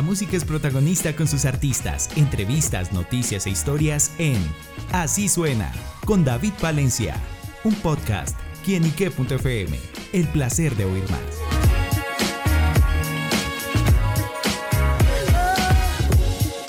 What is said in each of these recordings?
La música es protagonista con sus artistas, entrevistas, noticias e historias en Así suena con David Valencia, un podcast quienique.fm. El placer de oír más.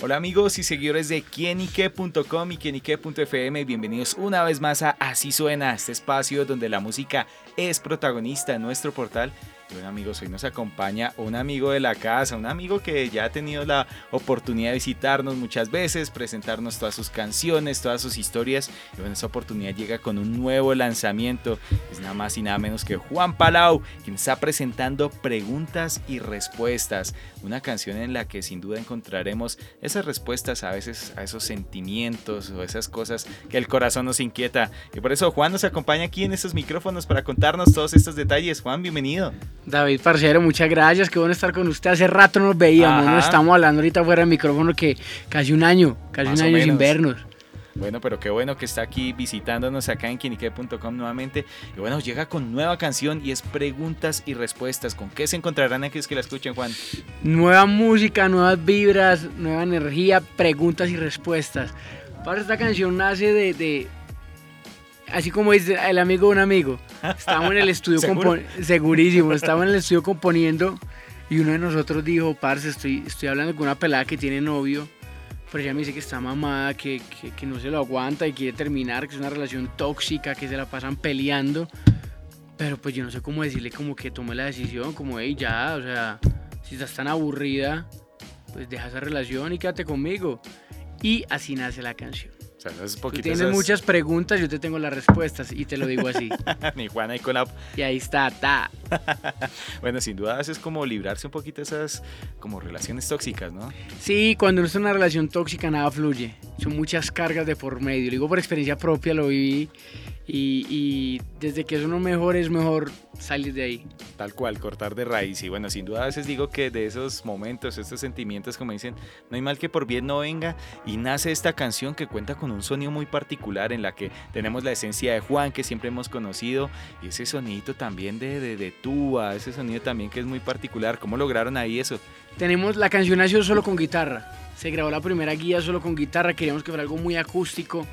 Hola amigos y seguidores de quienique.com y quienique.fm, bienvenidos una vez más a Así Suena, este espacio donde la música es protagonista en nuestro portal bueno amigos, hoy nos acompaña un amigo de la casa, un amigo que ya ha tenido la oportunidad de visitarnos muchas veces, presentarnos todas sus canciones, todas sus historias. Y bueno, esa oportunidad llega con un nuevo lanzamiento. Es nada más y nada menos que Juan Palau, quien está presentando preguntas y respuestas. Una canción en la que sin duda encontraremos esas respuestas a veces a esos sentimientos o esas cosas que el corazón nos inquieta. Y por eso Juan nos acompaña aquí en estos micrófonos para contarnos todos estos detalles. Juan, bienvenido. David Parcero, muchas gracias, qué bueno estar con usted. Hace rato nos veíamos, ¿no? estamos hablando ahorita fuera del micrófono que casi un año, casi un año sin vernos. Bueno, pero qué bueno que está aquí visitándonos acá en quinique.com nuevamente. Y bueno, llega con nueva canción y es preguntas y respuestas. ¿Con qué se encontrarán aquellos que la escuchen, Juan? Nueva música, nuevas vibras, nueva energía, preguntas y respuestas. Para esta canción nace de así como dice el amigo de un amigo, estábamos en el estudio segurísimo, estábamos en el estudio componiendo y uno de nosotros dijo, parce, estoy, estoy hablando con una pelada que tiene novio, pero ella me dice que está mamada, que, que, no se lo aguanta y quiere terminar, que es una relación tóxica, que se la pasan peleando, pero pues yo no sé cómo decirle como que tome la decisión, como, hey, ya, o sea, si estás tan aburrida, pues deja esa relación y quédate conmigo. Y así nace la canción tienes muchas preguntas, yo te tengo las respuestas y te lo digo así. Mi Juana y con la... Y ahí está, ta. bueno, sin duda es como librarse un poquito de esas como relaciones tóxicas, ¿no? Sí, cuando uno está en una relación tóxica nada fluye. Son muchas cargas de por medio. Lo digo por experiencia propia, lo viví y, desde que eso no mejor es mejor salir de ahí. Tal cual, cortar de raíz. Y bueno, sin duda a veces digo que de esos momentos, estos sentimientos, como dicen, no hay mal que por bien no venga. Y nace esta canción que cuenta con un sonido muy particular en la que tenemos la esencia de Juan que siempre hemos conocido. Y ese sonidito también de, de, de tuba, ese sonido también que es muy particular. ¿Cómo lograron ahí eso? Tenemos, la canción nació solo con guitarra. Se grabó la primera guía solo con guitarra. Queríamos que fuera algo muy acústico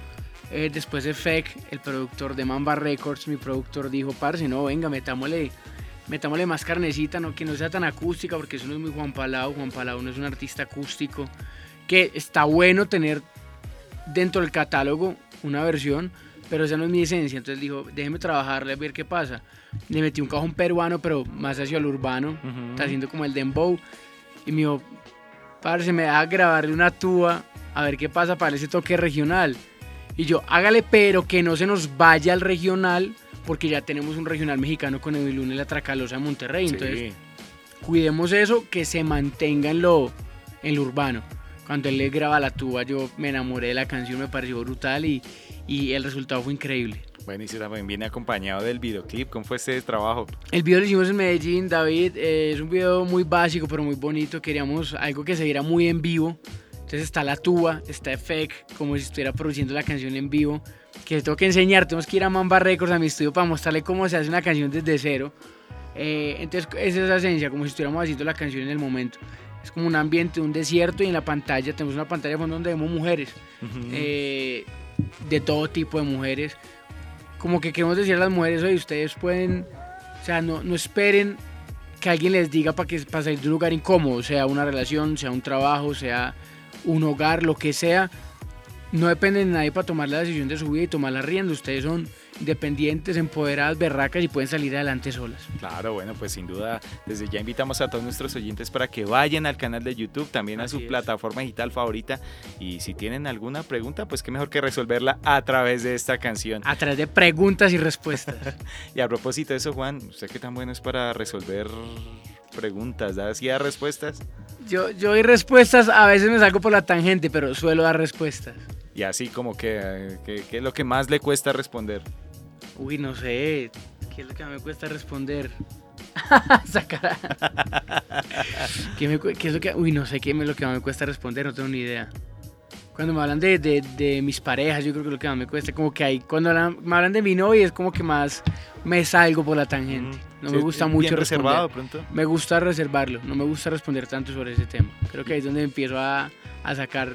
eh, después de Feck, el productor de Mamba Records, mi productor dijo, parce, no, venga, metámosle, metámosle más carnecita, no, que no sea tan acústica, porque eso no es muy Juan Palau, Juan Palau no es un artista acústico, que está bueno tener dentro del catálogo una versión, pero esa no es mi esencia, entonces dijo, déjeme trabajarle a ver qué pasa. Le metí un cajón peruano, pero más hacia el urbano, está haciendo como el dembow, y me dijo, parce, me deja grabarle una tuba, a ver qué pasa para ese toque regional. Y yo, hágale, pero que no se nos vaya al regional, porque ya tenemos un regional mexicano con el y la Tracalosa de Monterrey. Entonces, cuidemos eso, que se mantenga en lo, en lo urbano. Cuando él le graba la tuba, yo me enamoré de la canción, me pareció brutal y, y el resultado fue increíble. Bueno, y también viene acompañado del videoclip. ¿Cómo fue ese trabajo? El video lo hicimos en Medellín, David. Eh, es un video muy básico, pero muy bonito. Queríamos algo que se viera muy en vivo. Entonces está la tuba, está Effect, como si estuviera produciendo la canción en vivo. Que tengo que enseñar, tenemos que ir a Mamba Records, a mi estudio, para mostrarle cómo se hace una canción desde cero. Eh, entonces es esa esencia, como si estuviéramos haciendo la canción en el momento. Es como un ambiente, un desierto y en la pantalla tenemos una pantalla de fondo donde vemos mujeres. Eh, de todo tipo de mujeres. Como que queremos decir a las mujeres, oye, ustedes pueden, o sea, no, no esperen que alguien les diga para, que, para salir de un lugar incómodo, sea una relación, sea un trabajo, sea un hogar, lo que sea, no depende de nadie para tomar la decisión de su vida y tomar la rienda. Ustedes son independientes, empoderadas, berracas y pueden salir adelante solas. Claro, bueno, pues sin duda, desde ya invitamos a todos nuestros oyentes para que vayan al canal de YouTube, también a su plataforma digital favorita. Y si tienen alguna pregunta, pues qué mejor que resolverla a través de esta canción. A través de preguntas y respuestas. y a propósito de eso, Juan, ¿usted qué tan bueno es para resolver preguntas? ¿Da así respuestas? Yo, yo doy respuestas, a veces me salgo por la tangente, pero suelo dar respuestas. Y así como que, ¿qué es lo que más le cuesta responder? Uy, no sé, ¿qué es lo que me cuesta responder? ¿Qué, es lo que, uy, no sé qué es lo que me cuesta responder, no tengo ni idea. Cuando me hablan de, de, de, mis parejas, yo creo que lo que más me cuesta, como que hay, cuando me hablan de mi novia es como que más me salgo por la tangente. No me gusta mucho reservado pronto. Me gusta reservarlo, no me gusta responder tanto sobre ese tema. Creo que ahí es donde empiezo a, a sacar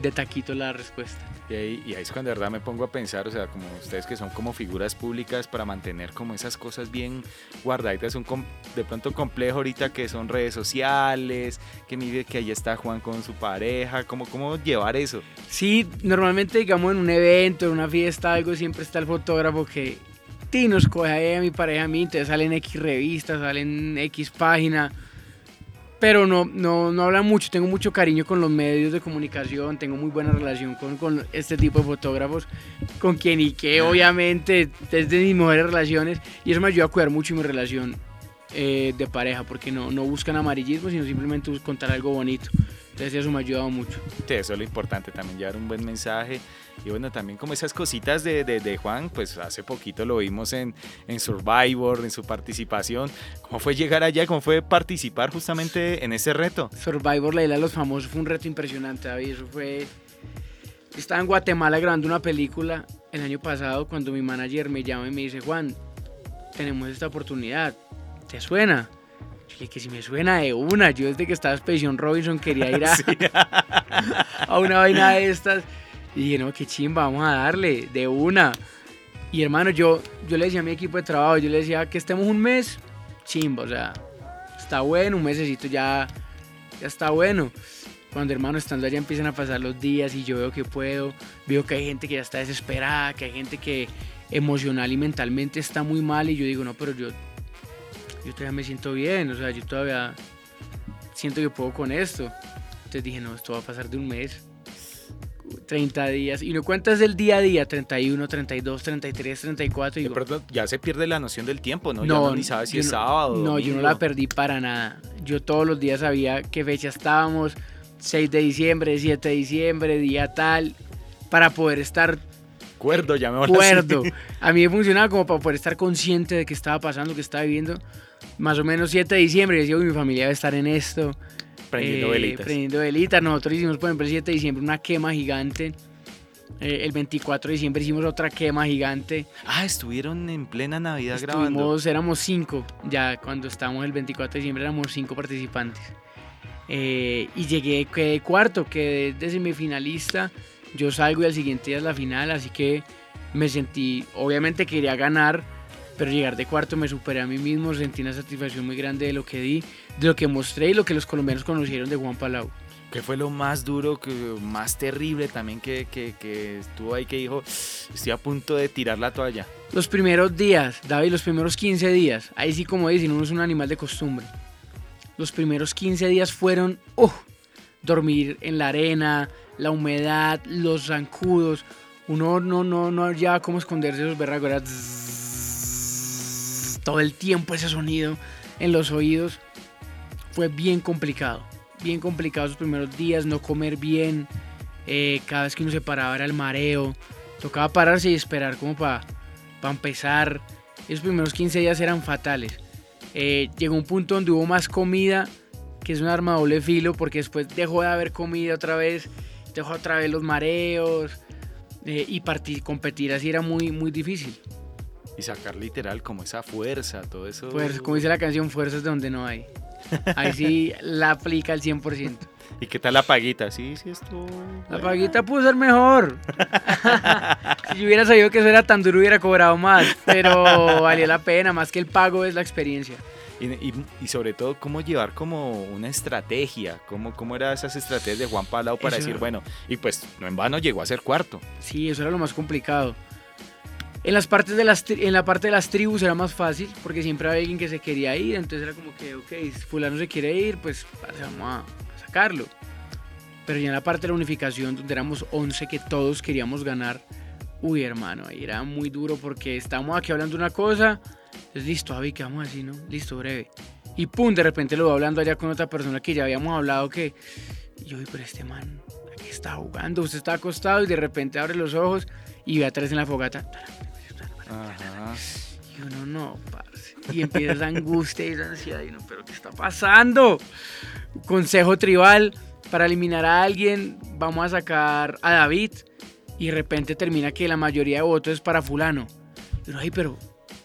de taquito la respuesta. Y ahí, es cuando de verdad me pongo a pensar, o sea, como ustedes que son como figuras públicas para mantener como esas cosas bien guardaditas, son de pronto complejo ahorita que son redes sociales, que mire que ahí está Juan con su pareja, ¿cómo, cómo llevar eso? Sí, normalmente digamos en un evento, en una fiesta, algo, siempre está el fotógrafo que nos coge a mi pareja a mí, entonces salen X revistas, salen X página pero no, no, no habla mucho. Tengo mucho cariño con los medios de comunicación, tengo muy buena relación con, con este tipo de fotógrafos, con quien y que obviamente desde mis mejores relaciones, y eso me ayuda a cuidar mucho mi relación eh, de pareja, porque no, no buscan amarillismo, sino simplemente contar algo bonito. Entonces eso me ha ayudado mucho. Sí, eso es lo importante, también llevar un buen mensaje. Y bueno, también como esas cositas de, de, Juan, pues hace poquito lo vimos en, en, Survivor, en su participación. ¿Cómo fue llegar allá? ¿Cómo fue participar justamente en ese reto? Survivor, la isla de los famosos, fue un reto impresionante, David. Eso fue... Estaba en Guatemala grabando una película el año pasado cuando mi manager me llama y me dice, Juan, tenemos esta oportunidad, ¿te suena? Que si me suena de una, yo desde que estaba en Expedición Robinson quería ir a, una vaina de estas. Y dije, no, qué chimba, vamos a darle, de una. Y hermano, yo, yo le decía a mi equipo de trabajo, yo le decía que estemos un mes, chimba, o sea, está bueno, un mesecito ya, ya está bueno. Cuando hermano estando allá empiezan a pasar los días y yo veo que puedo, veo que hay gente que ya está desesperada, que hay gente que emocional y mentalmente está muy mal y yo digo, no, pero yo yo todavía me siento bien, o sea, yo todavía siento que puedo con esto. Entonces dije, no, esto va a pasar de un mes, 30 días. Y no cuentas del día a día, 31, 32, 33, 34. Y ya se pierde la noción del tiempo, ¿no? No, ni sabes si es sábado. No, yo no la perdí para nada. Yo todos los días sabía qué fecha estábamos, 6 de diciembre, 7 de diciembre, día tal, para poder estar Cuerdo, me Cuerdo. A mí me funcionaba como para poder estar consciente de qué estaba pasando, qué estaba viviendo más o menos 7 de diciembre, decía, uy, mi familia debe estar en esto. Prendiendo eh, velitas. Prendiendo velitas. Nosotros hicimos, por ejemplo, el 7 de diciembre una quema gigante. Eh, el 24 de diciembre hicimos otra quema gigante. Ah, estuvieron en plena Navidad Estuvimos, grabando. Éramos cinco, ya cuando estábamos el 24 de diciembre éramos cinco participantes. Eh, y llegué, quedé cuarto, quedé de semifinalista. Yo salgo y al siguiente día es la final, así que me sentí, obviamente quería ganar, pero llegar de cuarto me superé a mí mismo, sentí una satisfacción muy grande de lo que di, de lo que mostré y lo que los colombianos conocieron de Juan Palau. ¿Qué fue lo más duro, que, más terrible también que, que, que estuvo ahí que dijo, estoy a punto de tirar la toalla? Los primeros días, David, los primeros 15 días, ahí sí como dicen, uno es un animal de costumbre. Los primeros 15 días fueron, uh, dormir en la arena, la humedad, los zancudos, uno no, no, no ya cómo esconderse esos berracos, era todo el tiempo ese sonido en los oídos. Fue bien complicado, bien complicado esos primeros días, no comer bien, eh, cada vez que uno se paraba era el mareo, tocaba pararse y esperar como para empezar. Esos primeros 15 días eran fatales. Eh, llegó un punto donde hubo más comida, que es un arma doble filo, porque después dejó de haber comida otra vez, dejó otra vez los mareos, eh, y competir así era muy, muy difícil y sacar literal como esa fuerza, todo eso. Fuerza, como dice la canción, fuerzas donde no hay. Ahí sí la aplica al 100%. ¿Y qué tal la paguita? Sí, sí, esto. La paguita pudo ser mejor. si yo hubiera sabido que eso era tan duro, hubiera cobrado más. Pero valió la pena, más que el pago es la experiencia. Y, y, sobre todo, cómo llevar como una estrategia, cómo, cómo eran esas estrategias de Juan Palau para decir, bueno, y pues no en vano llegó a ser cuarto. Sí, eso era lo más complicado. En, las partes de las, en la parte de las tribus era más fácil porque siempre había alguien que se quería ir, entonces era como que, ok, fulano se quiere ir, pues vamos a sacarlo. Pero ya en la parte de la unificación, donde éramos 11 que todos queríamos ganar, uy hermano, ahí era muy duro porque estábamos aquí hablando una cosa, es listo, Javi, ¿qué vamos a decir, no? Listo, breve. Y pum, de repente lo voy hablando allá con otra persona que ya habíamos hablado que, yo, pero este man, aquí está jugando, usted está acostado y de repente abre los ojos y ve atrás en la fogata. Y uno no, parce. Y empieza esa angustia y esa ansiedad. Y uno, pero ¿qué está pasando? Consejo tribal. para eliminar a alguien vamos a sacar a David y de repente termina que la mayoría de votos es para fulano. Pero, ay, pero...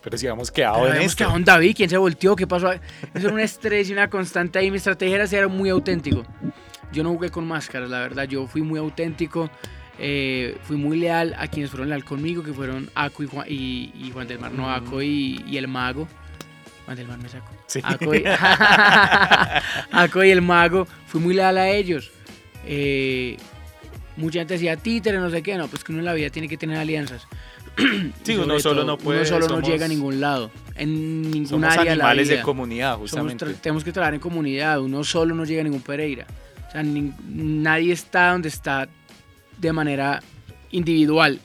Pero si habíamos quedado pero en habíamos esto. quedado en David, ¿quién se volteó? ¿Qué pasó? Eso era un estrés y una constante ahí. Mi estrategia era ser muy auténtico. Yo no jugué con máscaras, la verdad. Yo fui muy auténtico. Eh, fui muy leal a quienes fueron leal conmigo, que fueron Aco y Juan, y, y Juan del Mar, no Aco y, y el mago. Juan del Mar me sacó. Sí. Aco y, Aco y el mago, fui muy leal a ellos. Eh, mucha gente decía títere, no sé qué, no, pues que uno en la vida tiene que tener alianzas. Sí, uno solo todo, no puede, Uno solo no llega a ningún lado, en ningún Somos área de la animales de comunidad, justamente. tenemos que trabajar en comunidad, uno solo no llega a ningún Pereira. O sea, nadie está donde está de manera individual.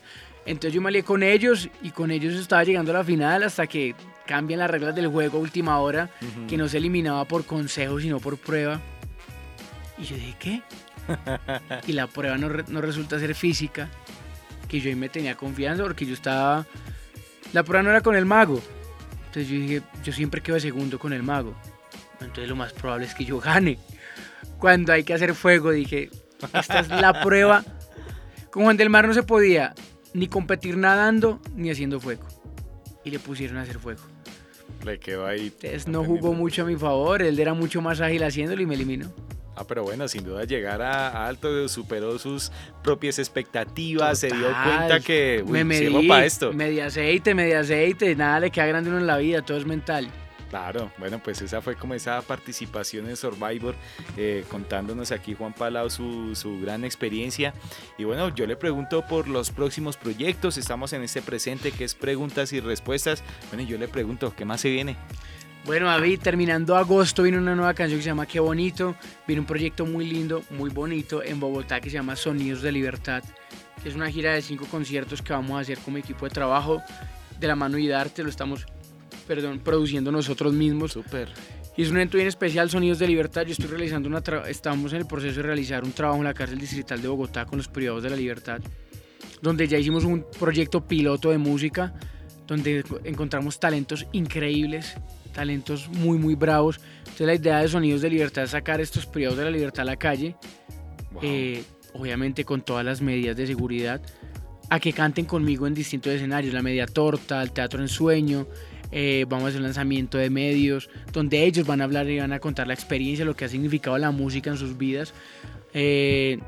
Entonces yo me alié con ellos y con ellos estaba llegando a la final hasta que cambian las reglas del juego a última hora, Ujú. que no se eliminaba por consejo sino por prueba. Y yo dije, ¿qué? y la prueba no, re- no resulta ser física, que yo ahí me tenía confianza porque yo estaba... La prueba no era con el mago. Entonces yo dije, yo siempre quedo de segundo con el mago. Entonces lo más probable es que yo gane. Cuando hay que hacer fuego, dije, esta es la prueba. Con Juan del Mar no se podía ni competir nadando ni haciendo fuego. Y le pusieron a hacer fuego. Le quedó ahí. Entonces no jugó mucho a mi favor, él era mucho más ágil haciéndolo y me eliminó. Ah, pero bueno, sin duda llegar a, alto superó sus propias expectativas, se dio Total. cuenta que uy, me medí, para esto. media aceite, media aceite, nada le queda grande uno en la vida, todo es mental. Claro, bueno, pues esa fue como esa participación en Survivor, eh, contándonos aquí Juan Palau su, su gran experiencia. Y bueno, yo le pregunto por los próximos proyectos, estamos en este presente que es preguntas y respuestas. Bueno, yo le pregunto, ¿qué más se viene? Bueno, David, terminando agosto viene una nueva canción que se llama Qué bonito. Viene un proyecto muy lindo, muy bonito en Bogotá que se llama Sonidos de Libertad. Es una gira de cinco conciertos que vamos a hacer como equipo de trabajo de la mano y Darte. Lo estamos, perdón, produciendo nosotros mismos. Súper. Y es un evento bien especial, Sonidos de Libertad. Yo estoy realizando una estamos en el proceso de realizar un trabajo en la cárcel distrital de Bogotá con los privados de la libertad, donde ya hicimos un proyecto piloto de música, donde encontramos talentos increíbles, talentos muy muy bravos. Entonces la idea de Sonidos de Libertad es sacar estos privados de la libertad a la calle, Wow. eh, obviamente con todas las medidas de seguridad, a que canten conmigo en distintos escenarios, la media torta, el teatro en sueño, eh, vamos a hacer un lanzamiento de medios, donde ellos van a hablar y van a contar la experiencia, lo que ha significado la música en sus vidas. Eh,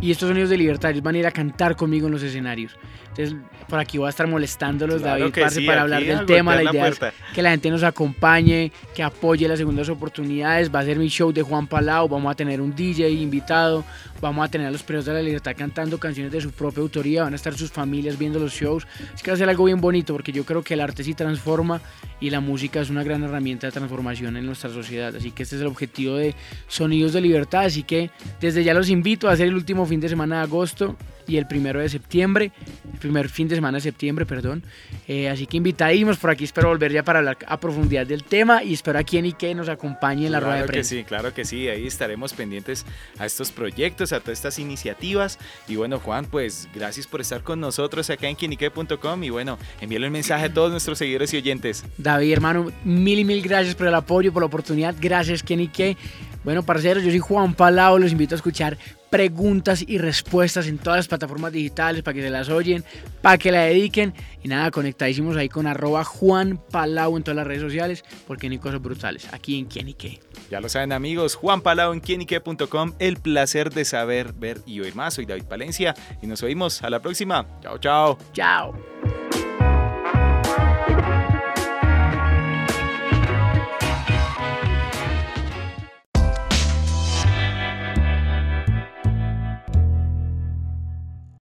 y estos sonidos de libertad, ellos van a ir a cantar conmigo en los escenarios. Entonces, por aquí voy a estar molestándolos, Claro David, parce, sí, para hablar del tema. La la idea es que la gente nos acompañe, que apoye las segundas oportunidades. Va a ser mi show de Juan Palau, vamos a tener un DJ invitado, vamos a tener a los presos de la libertad cantando canciones de su propia autoría, van a estar sus familias viendo los shows. Es que va a ser algo bien bonito porque yo creo que el arte sí transforma y la música es una gran herramienta de transformación en nuestra sociedad. Así que este es el objetivo de Sonidos de Libertad. Así que desde ya los invito a hacer el último fin de semana de agosto y el primero de septiembre, el primer fin de semana de septiembre, perdón. Eh, así que invitadísimos por aquí, espero volver ya para hablar a profundidad del tema y espero a quien y que nos acompañe en la rueda de Claro que prensa. sí, claro que sí, ahí estaremos pendientes a estos proyectos, a todas estas iniciativas. Y bueno, Juan, pues gracias por estar con nosotros acá en quienique.com y bueno, envíale un mensaje a todos nuestros seguidores y oyentes. David, hermano, mil y mil gracias por el apoyo, por la oportunidad. Gracias, Ken y que. Bueno, parceros, yo soy Juan Palau. Los invito a escuchar preguntas y respuestas en todas las plataformas digitales para que se las oyen, para que la dediquen. Y nada, conectadísimos ahí con arroba Juan Palau en todas las redes sociales, porque hay cosas brutales aquí en Quién y qué. Ya lo saben amigos, Juan Palau en quienique.com, el placer de saber, ver y oír más. Soy David Palencia y nos oímos a la próxima. Chao, chao. Chao.